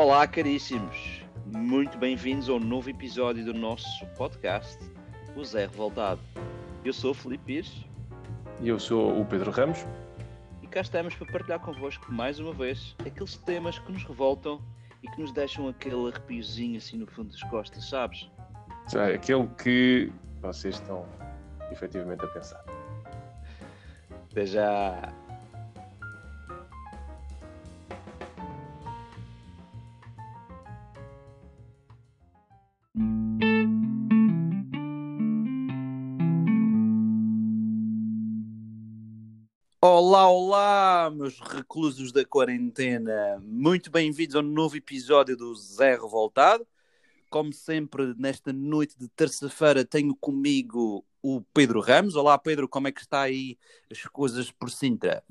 Olá, caríssimos. Muito bem-vindos a um novo episódio do nosso podcast, O Zé Revoltado. Eu sou o Felipe Pires. E eu sou o Pedro Ramos. E cá estamos para partilhar convosco mais uma vez aqueles temas que nos revoltam e que nos deixam aquele arrepiozinho assim no fundo das costas, sabes? Já, aquele que vocês estão efetivamente a pensar. Até já. Olá, olá, meus reclusos da quarentena. Muito bem-vindos a um novo episódio do Zé Revoltado. Como sempre, nesta noite de terça-feira, tenho comigo o Pedro Ramos. Olá, Pedro, como é que está aí as coisas por Sintra?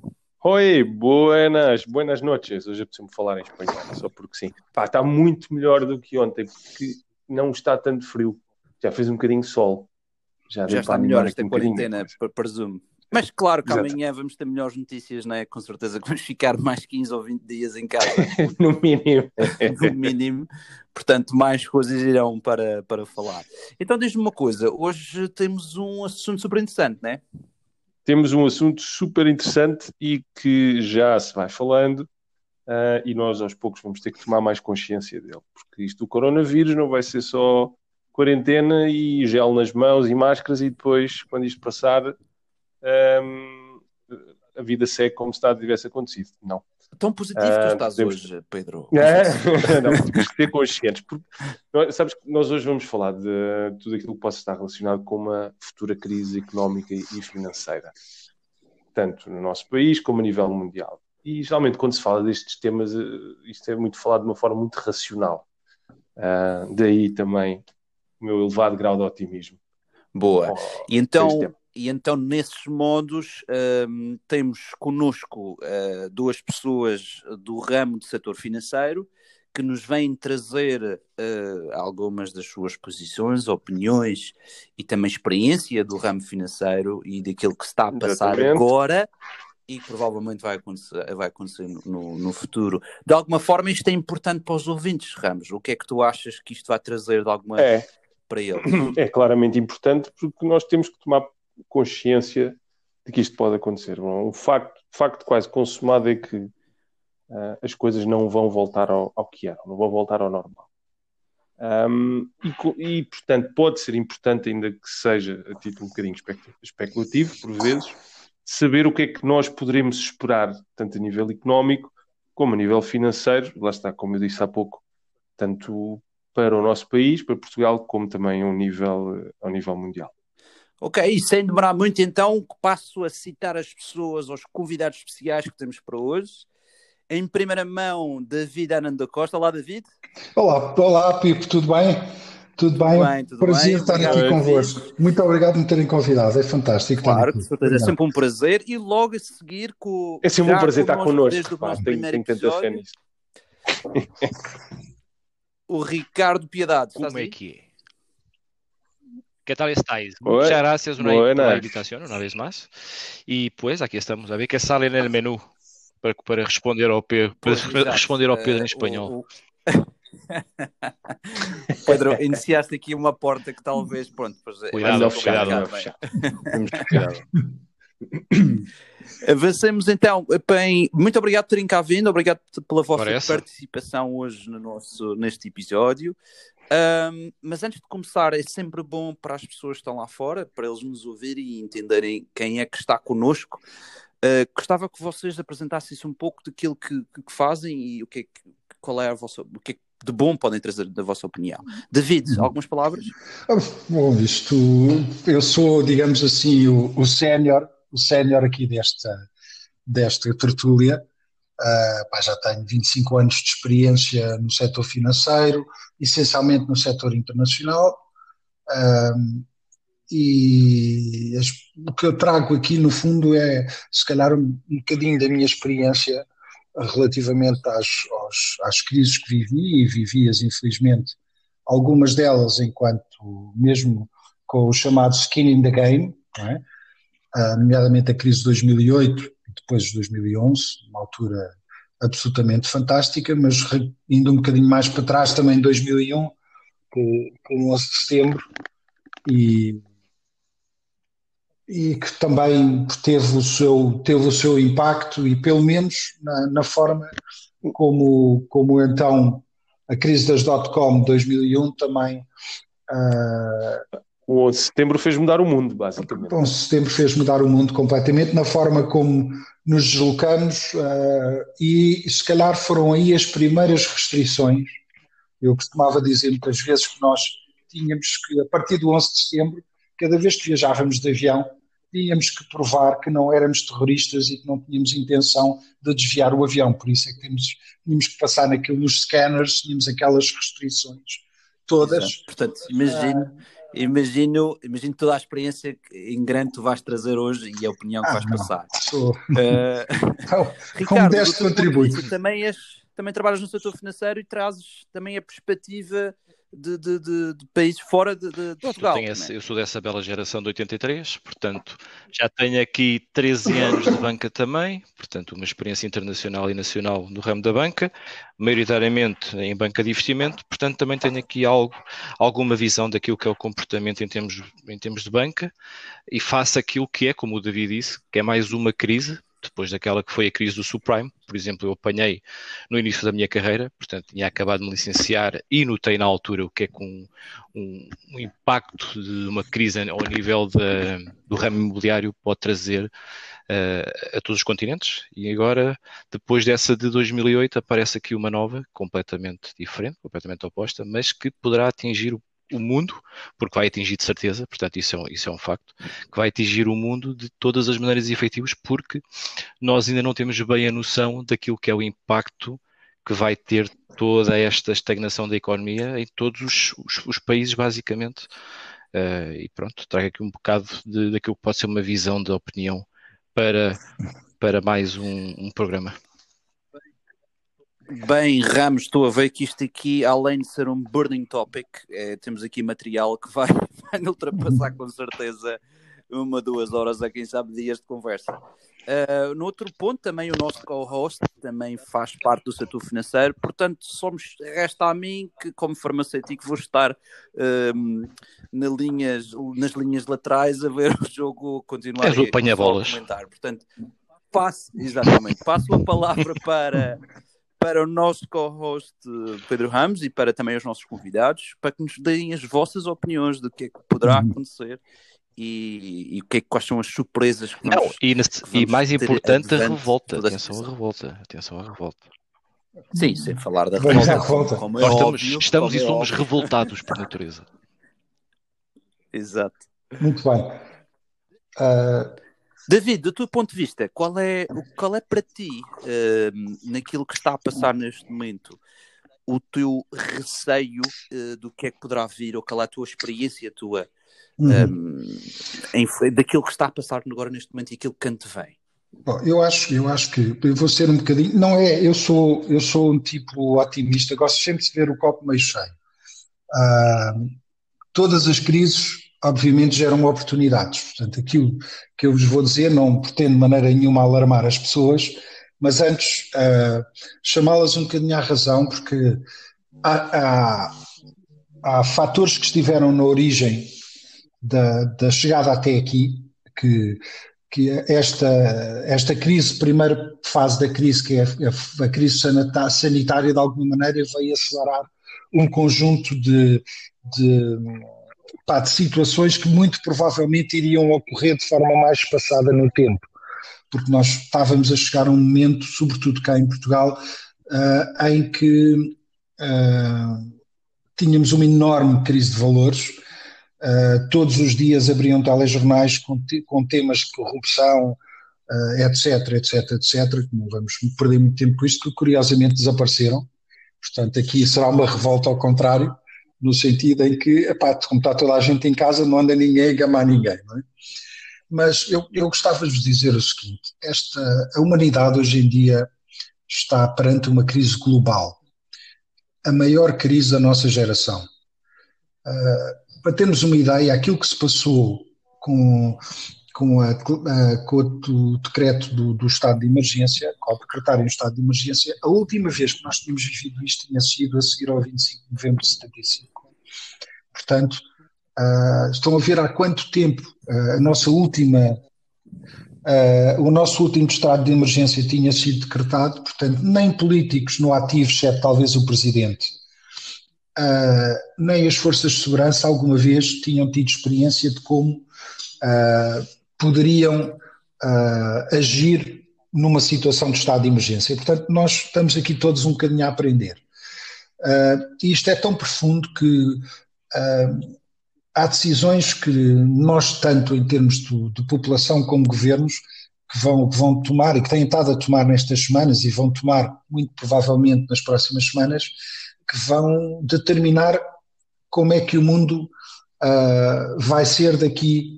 Oi, buenas, buenas noches. Hoje é preciso falar em espanhol, só porque sim. Pá, está muito melhor do que ontem, porque não está tanto frio. Já fez um bocadinho de sol. Já, Já está melhor esta um quarentena, presumo. Mas claro que Exato. amanhã vamos ter melhores notícias, não é? Com certeza que vamos ficar mais 15 ou 20 dias em casa. no mínimo. no mínimo. Portanto, mais coisas irão para, para falar. Então, diz-me uma coisa: hoje temos um assunto super interessante, não é? Temos um assunto super interessante e que já se vai falando, uh, e nós aos poucos vamos ter que tomar mais consciência dele, porque isto do coronavírus não vai ser só quarentena e gel nas mãos e máscaras, e depois, quando isto passar um, a vida segue como se nada tivesse acontecido. Não. Tão positivo que tu estás podemos... hoje, Pedro. É? não, temos que ser conscientes. Porque, sabes que nós hoje vamos falar de tudo aquilo que possa estar relacionado com uma futura crise económica e financeira, tanto no nosso país como a nível mundial. E geralmente, quando se fala destes temas, eh, isto é muito falado de uma forma muito racional. Uh, daí também o meu elevado grau de otimismo. Boa. Oh, e então, e então, nesses modos, um, temos conosco uh, duas pessoas do ramo do setor financeiro que nos vêm trazer uh, algumas das suas posições, opiniões e também experiência do ramo financeiro e daquilo que está a passar Exatamente. agora e provavelmente vai acontecer, vai acontecer no, no, futuro. De alguma forma, isto é importante para os ouvintes, Ramos. O que é que tu achas que isto vai trazer de alguma é. para eles? É claramente importante porque nós temos que tomar consciência de que isto pode acontecer. Um facto, facto quase consumado é que uh, as coisas não vão voltar ao, ao, que eram, não vão voltar ao normal. Um, e, e, portanto, pode ser importante, ainda que seja a título um bocadinho especulativo, por vezes, saber o que é que nós poderemos esperar, tanto a nível económico como a nível financeiro. Lá está, como eu disse há pouco, tanto para o nosso país, para Portugal, como também ao nível, ao nível mundial. Ok, e sem demorar muito, então, passo a citar as pessoas, os convidados especiais que temos para hoje. Em primeira mão, David Ananda Costa. Olá, David. Olá, olá, Pipo, tudo bem? Tudo bem? Tudo bem tudo prazer bem. estar obrigado, aqui convosco. Muito obrigado por me terem convidado, é fantástico. Claro, com certeza, é sempre um prazer. E logo a seguir com. É sempre um prazer estar connosco. Desde o nosso tenho, primeiro tenho episódio, nisso. o Ricardo Piedade. Como é que é? ¿Qué tal estáis? Muchas gracias una, por la invitación una vez más. Y pues aquí estamos, a ver qué sale en el menú para, para responder ao Pedro, para responder ao Pedro em espanhol. Pedro, iniciaste aqui uma porta que talvez, pronto, pois, é cuidado, é cuidado, cuidado. Avancemos então. Bem, muito obrigado por terem cá vindo, obrigado pela vossa Parece. participação hoje no nosso, neste episódio. Um, mas antes de começar, é sempre bom para as pessoas que estão lá fora, para eles nos ouvirem e entenderem quem é que está connosco. Uh, gostava que vocês apresentassem-se um pouco daquilo que, que, fazem e o que, é que qual é a vossa, o que, é de bom podem trazer da vossa opinião. David, uhum. algumas palavras? Ah, bom, isto, eu sou, digamos assim, o, o sénior, o sénior aqui desta, desta tertúlia. Uh, pá, já tenho 25 anos de experiência no setor financeiro, essencialmente no setor internacional. Uh, e as, o que eu trago aqui, no fundo, é se calhar um, um bocadinho da minha experiência relativamente às, aos, às crises que vivi, e vivi-as, infelizmente, algumas delas enquanto mesmo com o chamado skin in the game, é? uh, nomeadamente a crise de 2008 depois de 2011, uma altura absolutamente fantástica, mas indo um bocadinho mais para trás, também em 2001, com, o 11 de setembro, e, e que também teve o seu, teve o seu impacto, e pelo menos na, na forma como, como então a crise das dot-com de 2001 também. Uh, o 11 de setembro fez mudar o mundo, basicamente. O 11 de setembro fez mudar o mundo completamente na forma como nos deslocamos uh, e se calhar foram aí as primeiras restrições. Eu costumava dizer muitas vezes que nós tínhamos que, a partir do 11 de setembro, cada vez que viajávamos de avião, tínhamos que provar que não éramos terroristas e que não tínhamos intenção de desviar o avião. Por isso é que temos, tínhamos que passar naquilo nos scanners, tínhamos aquelas restrições todas. Exato. Portanto, imagino. Uh, imagino, imagino toda a experiência em grande tu vais trazer hoje e a opinião que ah, vais não. passar. Sou... Uh, Ricardo, deste contributo. Também, és, também trabalhas no setor financeiro e trazes também a perspectiva de, de, de, de países fora de, Portugal. Eu, esse, eu, sou dessa bela geração de 83, portanto já tenho aqui 13 anos de banca também, portanto uma experiência internacional e nacional no ramo da banca, maioritariamente em banca de investimento, portanto também tenho aqui algo, alguma visão daquilo que é o comportamento em termos, em termos de banca e faço aquilo que é, como o David disse, que é mais uma crise, depois daquela que foi a crise do subprime. Por exemplo, eu apanhei no início da minha carreira, portanto, tinha acabado de me licenciar e notei na altura o que é com um, um, impacto de uma crise ao nível do ramo imobiliário pode trazer uh, a todos os continentes. E agora, depois dessa de 2008, aparece aqui uma nova, completamente diferente, completamente oposta, mas que poderá atingir o o mundo, porque vai atingir de certeza, portanto, isso é, um, isso é um facto, que vai atingir o mundo de todas as maneiras efetivas, porque nós ainda não temos bem a noção daquilo que é o impacto que vai ter toda esta estagnação da economia em todos os, os, os países, basicamente. Uh, e pronto, trago aqui um bocado de, daquilo que pode ser uma visão de opinião para, para mais um, um programa. Bem, Ramos, estou a ver que isto aqui, além de ser um burning topic, é, temos aqui material que vai, vai ultrapassar com certeza uma, duas horas, a quem sabe dias de conversa. Uh, no outro ponto, também o nosso co-host também faz parte do setor financeiro, portanto, somos, resta a mim que, como farmacêutico, vou estar uh, nas, linhas, nas linhas laterais a ver o jogo continuar És o apanha-bolas. Portanto, passo, exatamente, passo a palavra para para o nosso co-host Pedro Ramos e para também os nossos convidados, para que nos deem as vossas opiniões do que é que poderá uhum. acontecer e, e o que é, quais são as surpresas que Não, e, e mais importante a revolta, atenção à revolta, atenção à revolta. Sim, sem falar da revolta. revolta. Como, é Nós óbvio, estamos, e é somos óbvio. revoltados por natureza. Exato. Muito bem. Uh, David, do teu ponto de vista, qual é, qual é para ti, uh, naquilo que está a passar neste momento, o teu receio uh, do que é que poderá vir, ou qual é a tua experiência tua uhum. um, em, daquilo que está a passar agora neste momento e aquilo que antevém? Bom, eu acho, eu acho que eu vou ser um bocadinho. Não é, eu sou, eu sou um tipo otimista, gosto sempre de ver o copo meio cheio. Uh, todas as crises obviamente geram oportunidades. Portanto, aquilo que eu vos vou dizer não pretendo de maneira nenhuma alarmar as pessoas, mas antes uh, chamá-las um bocadinho à razão, porque há, há, há, fatores que estiveram na origem da, da chegada até aqui, que, que esta, esta crise, primeira fase da crise, que é a, a crise sanitária, de alguma maneira veio acelerar um conjunto de, de pá, de situações que muito provavelmente iriam ocorrer de forma mais espaçada no tempo, porque nós estávamos a chegar a um momento, sobretudo cá em Portugal, uh, em que uh, tínhamos uma enorme crise de valores. Uh, todos os dias abriam telejornais com, com temas de corrupção, etc, etc, etc, que não vamos perder muito tempo com isto, que curiosamente desapareceram. Portanto, aqui será uma revolta ao contrário no sentido em que, epá, como está toda a gente em casa, não anda ninguém a gamar ninguém, não é? Mas eu, eu gostava de vos dizer o seguinte: esta, a humanidade hoje em dia está perante uma crise global, a maior crise da nossa geração. Uh, para termos uma ideia, aquilo que se passou com, com, a, com o decreto do, do, estado de emergência, ao decretarem o estado de emergência, a última vez que nós tínhamos vivido isto tinha sido a seguir ao 25 de novembro de 75. Portanto, uh, estão a ver há quanto tempo uh, a nossa última, uh, o nosso último estado de emergência tinha sido decretado, portanto, nem políticos no ativo, exceto talvez o presidente, nem as forças de segurança alguma vez tinham tido experiência de como poderiam uh, agir numa situação de estado de emergência. Portanto, nós estamos aqui todos um bocadinho a aprender. Uh, isto é tão profundo que uh, há decisões que nós, tanto em termos de, de, população como governos, que vão, que vão tomar e que têm estado a tomar nestas semanas e vão tomar muito provavelmente nas próximas semanas, que vão determinar como é que o mundo uh, vai ser daqui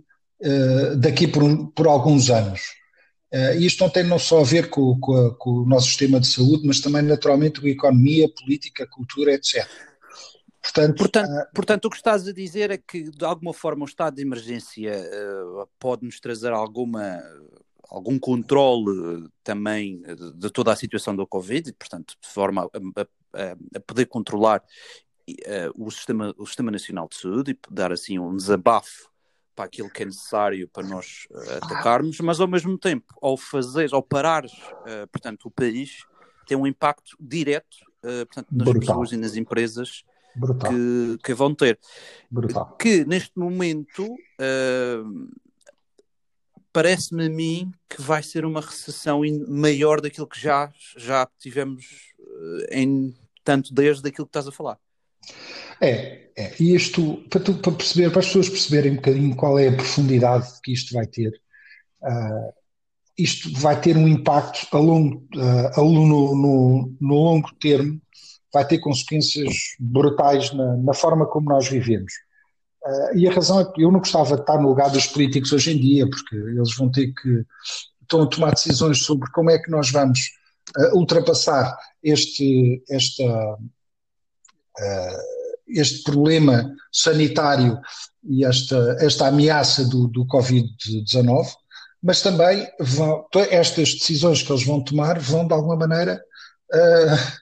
daqui por, por, alguns anos. Uh, isto não tem não só a ver com, com, a, com, o nosso sistema de saúde, mas também naturalmente com a economia, política, cultura, etc. Portanto, portanto, uh, portanto, o que estás a dizer é que de alguma forma o estado de emergência pode nos trazer alguma algum controle também de toda a situação do Covid, e, portanto, de forma a, a, a poder controlar o, sistema, o Sistema Nacional de Saúde e dar assim um desabafo para aquilo que é necessário para nós uh, atacarmos, mas ao mesmo tempo, ao fazer, ao parar, uh, portanto, o país tem um impacto direto, uh, portanto, nas Brutal. pessoas e nas empresas que, que, vão ter. Brutal. Que neste momento parece-me a mim que vai ser uma recessão maior daquilo que já, já tivemos em tanto desde aquilo que estás a falar. É, é. E isto, para, tu, para, perceber, para as pessoas perceberem um bocadinho qual é a profundidade que isto vai ter, uh, isto vai ter um impacto a longo, uh, no, no, no, longo termo, vai ter consequências brutais na, na forma como nós vivemos. Uh, e a razão é que eu não gostava de estar no lugar dos políticos hoje em dia, porque eles vão ter que estão a tomar decisões sobre como é que nós vamos ultrapassar este, esta, este problema sanitário e esta, esta ameaça do, do Covid-19, mas também vão, estas decisões que eles vão tomar vão, de alguma maneira, uh,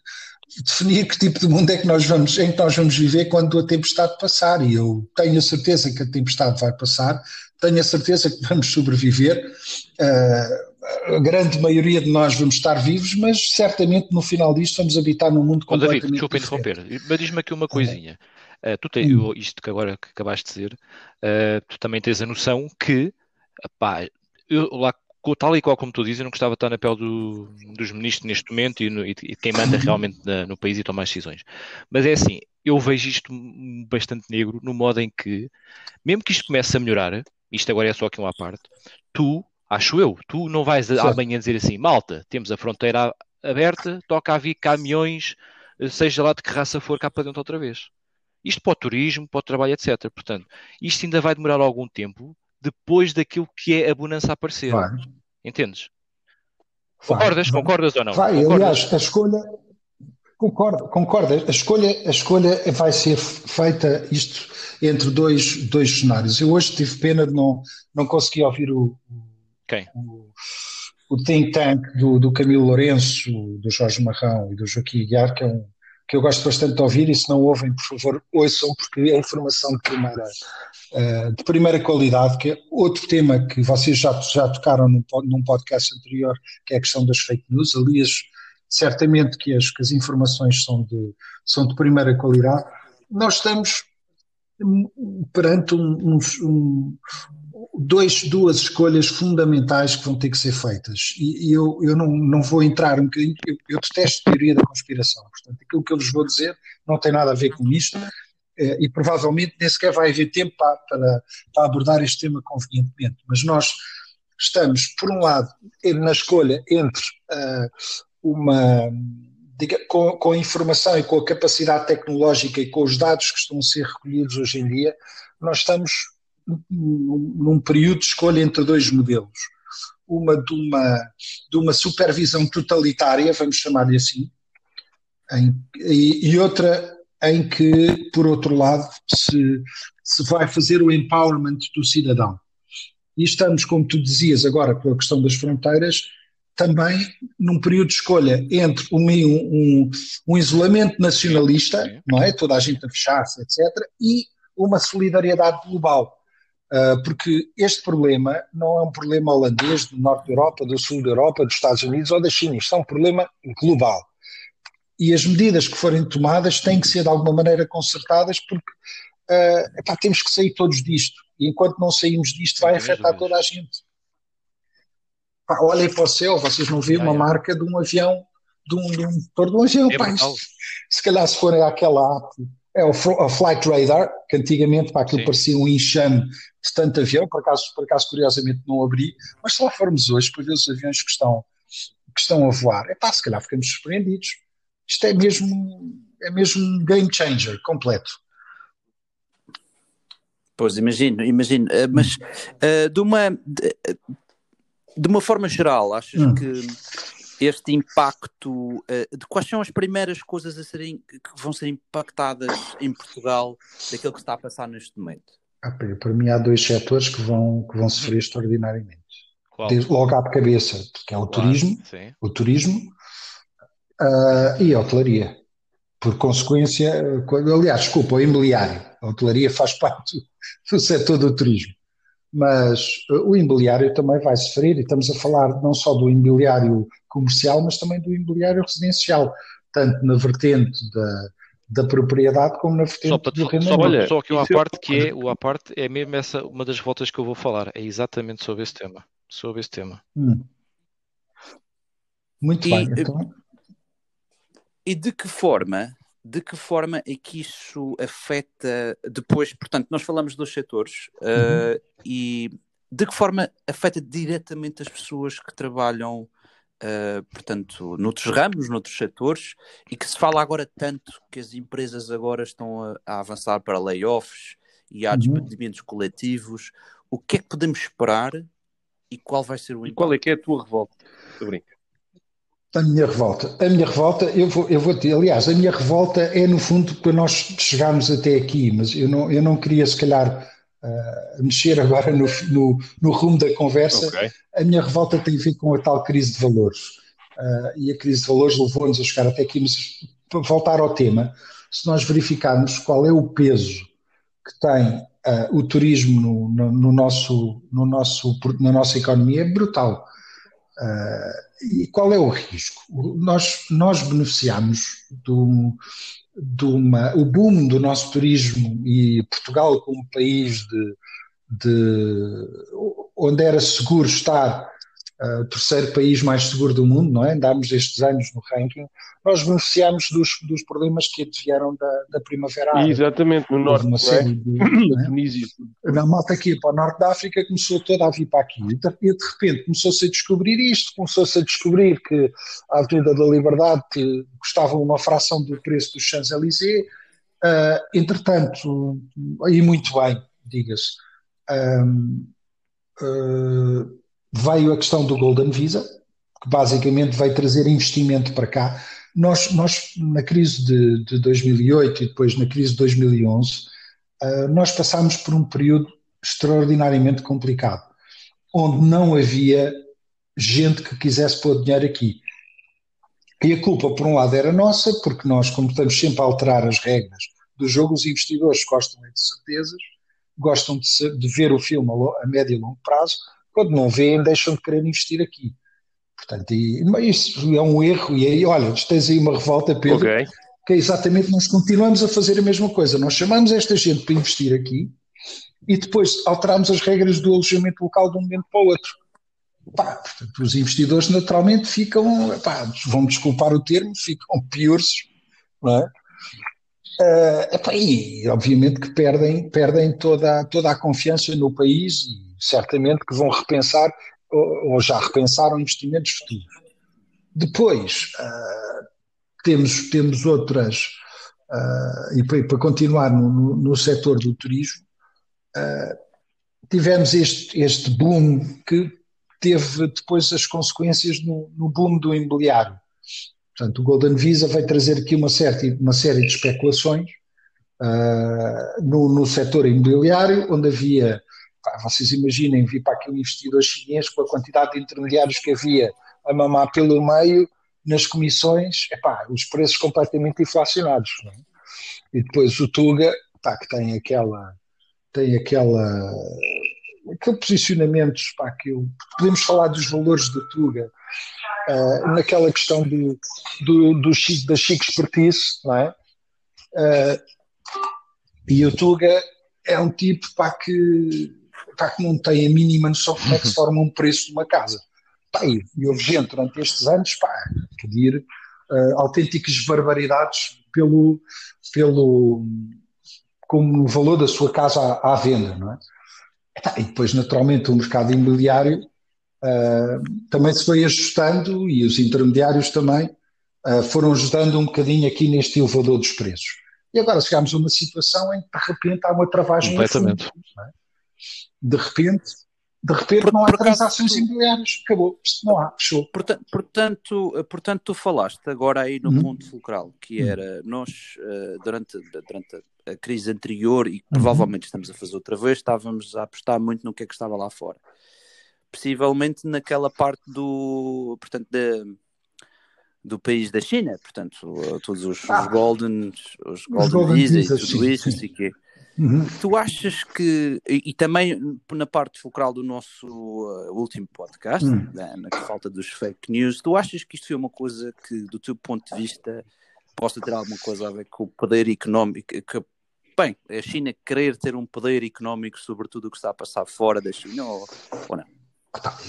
definir que tipo de mundo é que nós vamos, em que nós vamos viver quando a tempestade passar. E eu tenho a certeza que a tempestade vai passar, tenho a certeza que vamos sobreviver. Uh, a grande maioria de nós vamos estar vivos, mas certamente no final disto vamos habitar num mundo completamente David, desculpa interromper, mas diz-me aqui uma coisinha. Uh, tu tens, hum. isto que agora que acabaste de dizer, uh, tu também tens a noção que, pá, eu lá tal e qual como tu dizes, eu não gostava de estar na pele do, dos ministros neste momento e, no, e quem manda realmente na, no país e toma as decisões. Mas é assim, eu vejo isto bastante negro no modo em que, mesmo que isto comece a melhorar, isto agora é só aqui uma parte, tu Acho eu. Tu não vais certo. amanhã dizer assim, malta, temos a fronteira aberta, toca a vir caminhões, eh, seja lá de que raça for, cá para dentro outra vez. Isto para o turismo, para o trabalho, etc. Portanto, isto ainda vai demorar algum tempo depois daquilo que é a bonança aparecer. Vai. Entendes? Vai. Concordas? Vai. Concordas ou não? Vai, Concordas? aliás, a escolha. Concordo, concordo. A escolha, a escolha vai ser feita isto entre dois, dois cenários. Eu hoje tive pena de não, não conseguir ouvir o, quem? O, o think tank do, do Camilo Lourenço, do Jorge Marrão e do Joaquim Guiar, que é um que eu gosto bastante de ouvir, e se não ouvem, por favor, ouçam, porque é informação de primeira, uh, de primeira qualidade, que é outro tema que vocês já, já tocaram num, num podcast anterior, que é a questão das fake news. Aliás, certamente que as, que as informações são de, são de primeira qualidade. Nós estamos perante um, um, dois, duas escolhas fundamentais que vão ter que ser feitas. E, e eu, eu não, não vou entrar um bocadinho, eu, eu detesto teoria da conspiração. Portanto, aquilo que eu vos vou dizer não tem nada a ver com isto. Eh, e provavelmente nem sequer vai haver tempo para, para, para abordar este tema convenientemente. Mas nós estamos, por um lado, na escolha entre uh, uma. Diga, com, com a informação e com a capacidade tecnológica e com os dados que estão a ser recolhidos hoje em dia, nós estamos num período de escolha entre dois modelos. Uma de uma, de uma supervisão totalitária, vamos chamar-lhe assim, em, e, e, outra em que, por outro lado, se, se vai fazer o empowerment do cidadão. e estamos, como tu dizias agora, pela questão das fronteiras, também num período de escolha entre um, um, um isolamento nacionalista, não é? Toda a gente a fechar-se, etc., e uma solidariedade global. Uh, porque este problema não é um problema holandês, do norte da Europa, do sul da Europa, dos Estados Unidos ou da China, isto é um problema global. E as medidas que forem tomadas têm que ser de alguma maneira consertadas, porque uh, epá, temos que sair todos disto. E enquanto não saímos disto, vai afetar toda a gente. Pá, olhem para o céu, vocês não veem uma marca de um avião, de um, de um motor de um avião. É pá, isto, se calhar se forem àquela app, é o, o Flight Radar, que antigamente para aquilo Sim. parecia um enxame de tanto avião, por acaso, por acaso curiosamente não abri, mas se lá formos hoje para ver os aviões que estão, que estão a voar, é pá, se calhar ficamos surpreendidos. Isto é mesmo, é mesmo um game changer completo. Pois, imagino, imagino. Uh, mas uh, de, uma, de, uma forma geral, achas hum. que este impacto, uh, de quais são as primeiras coisas a serem, que vão ser impactadas em Portugal daquilo que está a passar neste momento? Ah, para mim há dois setores que vão, que vão sofrer extraordinariamente. Desde, logo à cabeça, que é o claro, turismo, sim. o turismo e a hotelaria. Por consequência, aliás, desculpa, o imobiliário. A hotelaria faz parte do setor do turismo. Mas uh, o imobiliário também vai sofrer, e estamos a falar não só do imobiliário comercial, mas também do imobiliário residencial, tanto na vertente da, da propriedade como na vertente só, do rendimento. Só, olha, só que uma parte que é, o parte é mesmo essa, uma das voltas que eu vou falar, é exatamente sobre esse tema. Sobre esse tema. Hum. Muito e, bem, então. E de que forma de que forma é que isso afeta depois, portanto, nós falamos dos setores uhum. uh, e de que forma afeta diretamente as pessoas que trabalham, uh, portanto, noutros ramos, noutros setores, e que se fala agora tanto que as empresas agora estão a, a avançar para layoffs e há uhum. despedimentos coletivos. O que é que podemos esperar e qual vai ser o impacto? E qual é que é a tua revolta? Estou a minha revolta. A minha revolta, eu vou, eu vou ter, aliás, a minha revolta é no fundo para nós chegarmos até aqui, mas eu não, eu não queria se calhar uh, mexer agora no, no, no, rumo da conversa. Okay. A minha revolta tem a ver com a tal crise de valores. Uh, e a crise de valores levou-nos a chegar até aqui, mas para voltar ao tema, se nós verificarmos qual é o peso que tem uh, o turismo no, no, no, nosso, no nosso, na nossa economia, é brutal. E qual é o risco? Nós, nós beneficiamos do, uma, o boom do nosso turismo e Portugal como país de, de onde era seguro estar uh, terceiro país mais seguro do mundo, não é? Andámos estes anos no ranking, nós beneficiámos dos, dos problemas que vieram da, da Primavera Árabe. Exatamente, no norte, uma série é? de, é? Tunísia. Na malta aqui para o norte da África começou toda a vir para aqui e de, e de repente começou-se a descobrir isto, começou-se a descobrir que a Avenida da Liberdade custava uma fração do preço dos Champs-Élysées, uh, entretanto, e muito bem, diga-se, um, uh, veio a questão do Golden Visa, que basicamente vai trazer investimento para cá. Nós, nós na crise de, de 2008 e depois na crise de 2011, uh, ah, nós passámos por um período extraordinariamente complicado, onde não havia gente que quisesse pôr dinheiro aqui. E a culpa, por um lado, era nossa, porque nós, como estamos sempre a alterar as regras do jogo, os investidores gostam de certezas, gostam de, ser, de ver o filme a médio e longo prazo, quando não veem, deixam de querer investir aqui. Portanto, e, isso é um erro. E aí, olha, tens aí uma revolta, Pedro, okay. que é exatamente nós continuamos a fazer a mesma coisa. Nós chamamos esta gente para investir aqui e depois alteramos as regras do alojamento local de um momento para o outro. Pá, portanto, os investidores naturalmente ficam, pá, vão desculpar o termo, ficam piores, não é? Uh, epá, e obviamente que perdem, perdem toda, toda a confiança no país e certamente que vão repensar ou, ou já repensaram investimentos futuros. Depois, uh, temos, temos outras, uh, e para, para continuar no, no, no, setor do turismo, uh, tivemos este, este boom que teve depois as consequências no, no boom do imobiliário. Portanto, o Golden Visa vai trazer aqui uma, certa, uma série de especulações uh, no, no setor imobiliário, onde havia pá, vocês imaginem vir para aqui um investidor chinês com a quantidade de intermediários que havia a mamar pelo meio nas comissões, epá, os preços completamente inflacionados. É? E depois o Tuga, pá, que tem aquela, tem aquela, aquele posicionamento, pá, que eu, podemos falar dos valores do Tuga, uh, naquela questão do, do, do, da chique expertise, não é? Uh, e o Tuga é um tipo pá, que, pá, que não tem a mínima noção de como é que se forma um preço de uma casa. Pá, e, houve gente durante estes anos pá, pedir uh, autênticas barbaridades pelo, pelo como o valor da sua casa à, à venda, não é? E depois, naturalmente, o mercado imobiliário uh, também se foi ajustando e os intermediários também uh, foram ajudando um bocadinho aqui neste elevador dos preços. E agora chegamos a uma situação em que de repente há uma travagem Completamente. Fundo, é? De repente, de repente por, não há transações tu... imobiliárias, acabou, isto não há, fechou. Portanto, portanto, portanto, tu falaste agora aí no uhum. ponto fulcral, que uhum. era nós, uh, durante, durante a crise anterior, e uhum. provavelmente estamos a fazer outra vez, estávamos a apostar muito no que é que estava lá fora. Possivelmente naquela parte do, portanto, da do país da China, portanto, todos os, ah, os Golden, os Golden, golden Visa e tudo isso, assim que uhum. Tu achas que, e, e, também na parte fulcral do nosso uh, último podcast, uhum. na, na falta dos fake news, tu achas que isto foi uma coisa que, do teu ponto de vista, possa ter alguma coisa a ver com o poder económico, que, bem, a China querer ter um poder económico sobre tudo o que está a passar fora da China ou, ou não?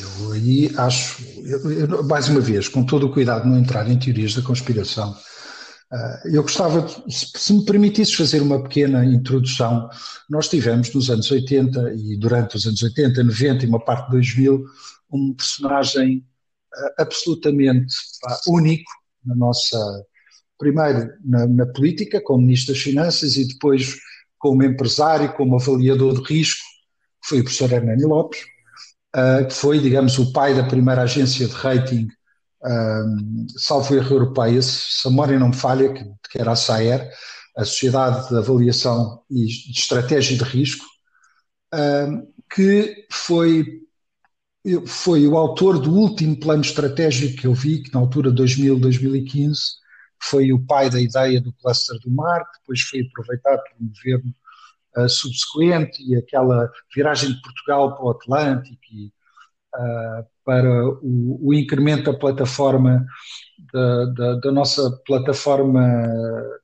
Eu aí acho, eu, eu, mais uma vez, com todo o cuidado de não entrar em teorias da conspiração, eu gostava, se me permitisses fazer uma pequena introdução, nós tivemos nos anos 80 e durante os anos 80, 90 e uma parte de 2000, um personagem uh, absolutamente uh, único na nossa, primeiro na, na política, como Ministro das Finanças e depois como empresário, como avaliador de risco, que foi o professor Hernani Lopes, que foi, digamos, o pai da primeira agência de rating, um, salvo erro europeia, se a memória não me falha, que, que era a SAER, a Sociedade de Avaliação e de Estratégia de Risco, um, que foi, foi o autor do último plano estratégico que eu vi, que na altura 2000-2015 foi o pai da ideia do cluster do mar, depois foi aproveitado pelo governo uh, subsequente e aquela viragem de Portugal para o Atlântico e para o, o, incremento da plataforma da, da, da nossa plataforma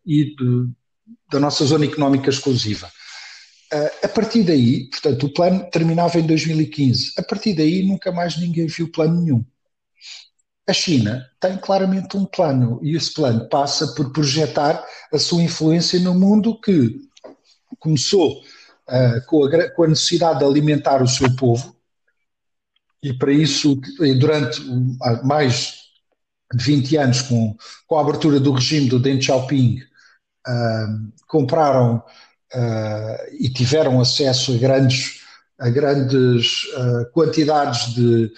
e da nossa zona económica exclusiva. A partir daí, portanto, o plano terminava em 2015. A partir daí, nunca mais ninguém viu plano nenhum. A China tem claramente um plano e esse plano passa por projetar a sua influência no mundo que começou uh, com, a, com, a, necessidade de alimentar o seu povo, e para isso, durante mais de 20 anos, com, com a abertura do regime do Deng Xiaoping, uh, compraram uh, e tiveram acesso a grandes, a grandes quantidades de,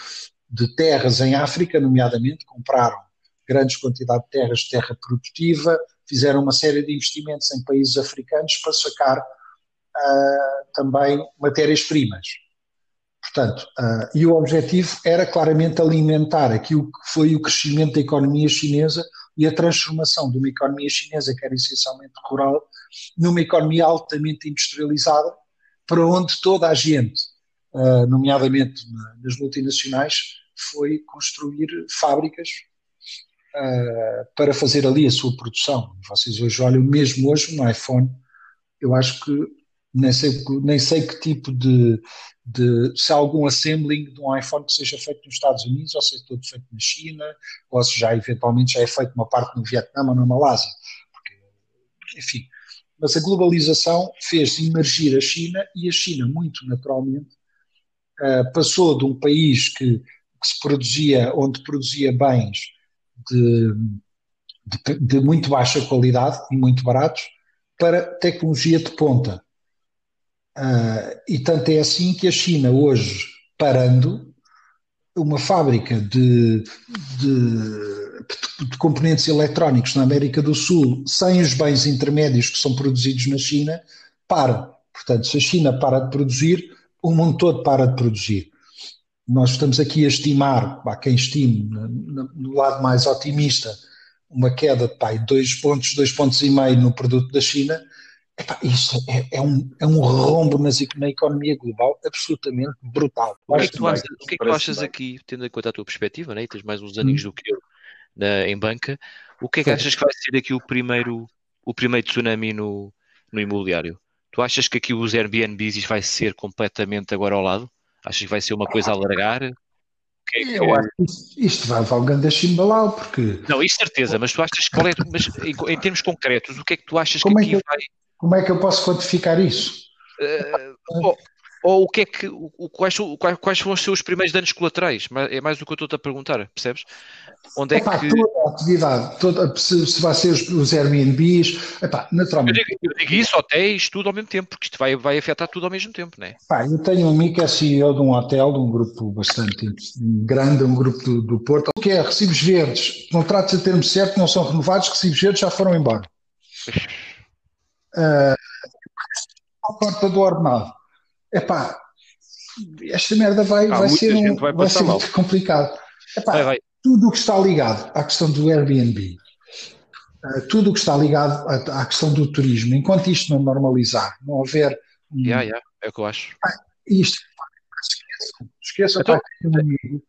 de terras em África, nomeadamente, compraram grandes quantidades de terras de terra produtiva, fizeram uma série de investimentos em países africanos para sacar uh, também matérias-primas. Portanto, uh, e o objetivo era claramente alimentar aquilo que foi o crescimento da economia chinesa e a transformação de uma economia chinesa que era essencialmente rural numa economia altamente industrializada, para onde toda a gente, uh, nomeadamente nas multinacionais, foi construir fábricas uh, para fazer ali a sua produção. Vocês hoje olham, mesmo hoje no iPhone, eu acho que nem sei, nem sei que tipo de, de, se há algum assembling de um iPhone que seja feito nos Estados Unidos, ou se é todo feito na China, ou se já eventualmente já é feito uma parte no Vietnã ou na Malásia. Porque, enfim, mas a globalização fez emergir a China e a China, muito naturalmente, uh, passou de um país que, que, se produzia, onde produzia bens de, de, de muito baixa qualidade e muito baratos, para tecnologia de ponta Uh, e tanto é assim que a China hoje, parando, uma fábrica de, de, de, componentes eletrónicos na América do Sul, sem os bens intermédios que são produzidos na China, para. Portanto, se a China para de produzir, o mundo todo para de produzir. Nós estamos aqui a estimar, pá, quem estime, no, lado mais otimista, uma queda de dois pontos, dois pontos e meio no produto da China, Epá, isso é, é, um, é um rombo nas, na economia global absolutamente brutal. O que é que tu achas, que é que tu achas aqui, tendo em conta a tua perspectiva, né? e tens mais uns aninhos hum. do que eu na, em banca, o que é que achas que vai ser aqui o primeiro, o primeiro tsunami no, no imobiliário? Tu achas que aqui os Airbnbs vai ser completamente agora ao lado? Achas que vai ser uma coisa a alargar? Que é que... Eu acho que isto, vai levar um grande chimbalau, porque... Não, isso certeza, mas tu achas qual é, mas em, em, termos concretos, o que é que tu achas Como que aqui é que vai... Como é que eu posso quantificar isso? Uh, ou, ou, o que é que, o, quais, quais, quais vão ser os primeiros danos colaterais? É mais do que eu estou-te a perguntar, percebes? Onde é epá, que... Toda a atividade, toda, se, se vai ser os, os Airbnbs, epá, naturalmente. Eu digo, eu digo, isso, hotéis, tudo ao mesmo tempo, porque isto vai, vai afetar tudo ao mesmo tempo, não é? Epá, eu tenho um amigo que é CEO de um hotel, de um grupo bastante grande, um grupo do, do Porto, que é recibos verdes, contratos a termo certo não são renovados, recibos verdes já foram embora. uh, a porta do ordenado. Epá, esta merda vai, ah, vai ser, um, vai, vai ser muito complicado. Epá, vai, vai. Tudo o que está ligado à questão do Airbnb, uh, tudo o que está ligado à, à, questão do turismo, enquanto isto não normalizar, não houver. Um, yeah, yeah, é o que eu acho. isto, esqueçam, esqueçam então,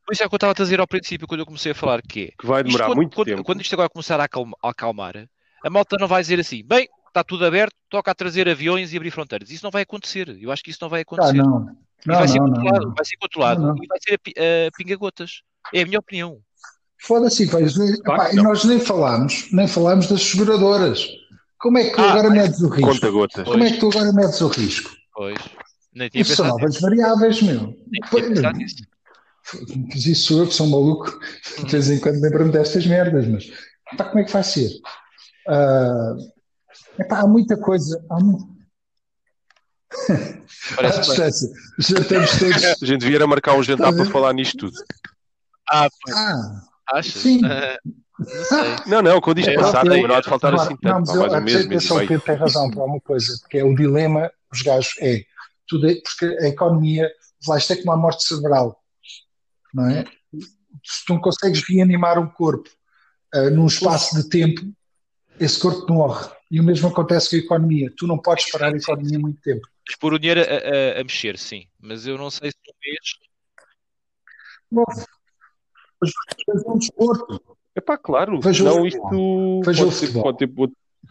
Por isso é que eu estava a dizer ao princípio, quando eu comecei a falar, que, é, que vai demorar quando, muito quando, tempo. Quando isto agora começar a acalmar, a acalmar, a malta não vai dizer assim, bem, está tudo aberto, toca a trazer aviões e abrir fronteiras. Isso não vai acontecer. Eu acho que isso não vai acontecer. Ah, não. Não, vai, não, ser não, controlado, vai ser controlado e vai ser a, a pinga-gotas. É a minha opinião. Foda-se, claro nós nem falámos, nem falámos das seguradoras. Como é que tu ah, agora medes o risco? Conta gotas. Como é que tu agora medes o risco? Pois. Nem tinha Isso são novas variáveis, meu. Mas isso sou eu que sou maluco, de vez em quando lembro-me destas merdas, mas pá, como é que vai ser? Uh, epá, há muita coisa, há muito... Parece distância. Já estamos todos. A gente devia marcar um jantar para falar nisto tudo. Ah, ah Achas? Sim. Uh, não, não, quando isto é, passar, não há de faltar assim tanto. Não, mas eu, mais atenção, Pedro tem razão para uma coisa, porque é o dilema dos gajos é, tudo é porque a economia, lá isto é como a morte cerebral, não é? Se tu não consegues reanimar um corpo uh, num espaço de tempo, esse corpo morre. E o mesmo acontece com a economia. Tu não podes parar a economia muito tempo. Expor o dinheiro a, a, a, mexer, sim. Mas eu não sei se um mês. Bom, Veja um desporto. Epá, claro. Veja não, isto Veja o futebol.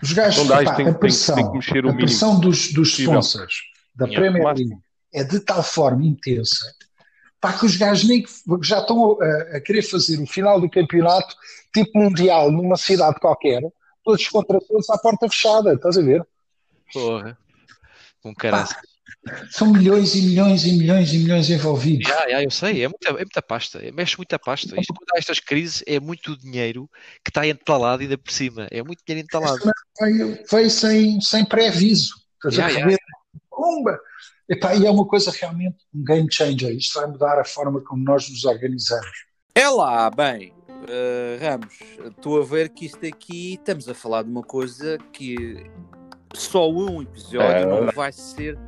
Os gajos, dá, epá, tem, a pressão, tem, tem que mexer o a pressão dos, dos sponsors da Premier League é de tal forma intensa pá, que os gajos nem já estão a, a, querer fazer o final do campeonato tipo mundial numa cidade qualquer, todos contra todos à porta fechada, estás a ver? Porra, um caralho. São milhões e milhões e milhões e milhões envolvidos. Yeah, yeah, eu sei, é muita, é muita pasta, mexe muita pasta. Isto, quando há estas crises, é muito dinheiro que está entalado ainda por cima. É muito dinheiro entalado. Veio, veio sem, sem pré-aviso. Yeah, yeah. Pumba! e é uma coisa realmente um game changer. Isto vai mudar a forma como nós nos organizamos. É lá, bem, uh, Ramos, estou a ver que isto aqui estamos a falar de uma coisa que só um episódio é. não vai ser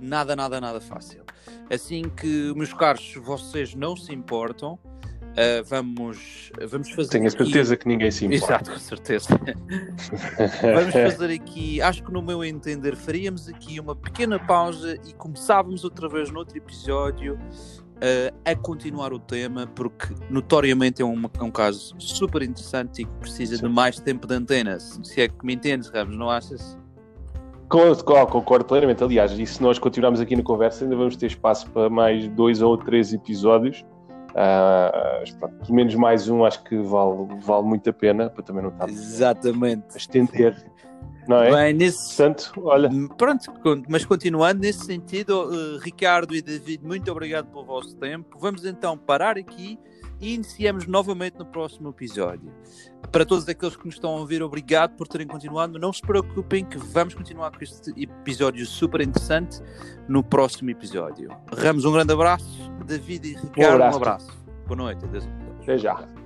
nada, nada, nada fácil. Assim que, meus caros, vocês não se importam, uh, vamos, vamos fazer. Tenho a certeza aqui... que ninguém se importa. Exato, com certeza. vamos fazer aqui, acho que no meu entender, faríamos aqui uma pequena pausa e começávamos outra vez no outro episódio. Uh, a continuar o tema, porque notoriamente é um, é um caso super interessante e que precisa Sim. de mais tempo de antenas. Se é que me entendes, Ramos, não achas? Concordo plenamente. Aliás, e se nós continuarmos aqui na conversa, ainda vamos ter espaço para mais dois ou três episódios. Uh, pronto, pelo menos mais um, acho que vale, vale muito a pena para também não estar Exatamente. a estender. Não é? Bem, nesse... Portanto, olha. Pronto, mas continuando nesse sentido, uh, Ricardo e David, muito obrigado pelo vosso tempo. Vamos então parar aqui e iniciamos novamente no próximo episódio. Para todos aqueles que nos estão a ouvir, obrigado por terem continuado. Não se preocupem que vamos continuar com este episódio super interessante no próximo episódio. Ramos, um grande abraço. David e Ricardo, um abraço. Um abraço. Boa noite. Até já.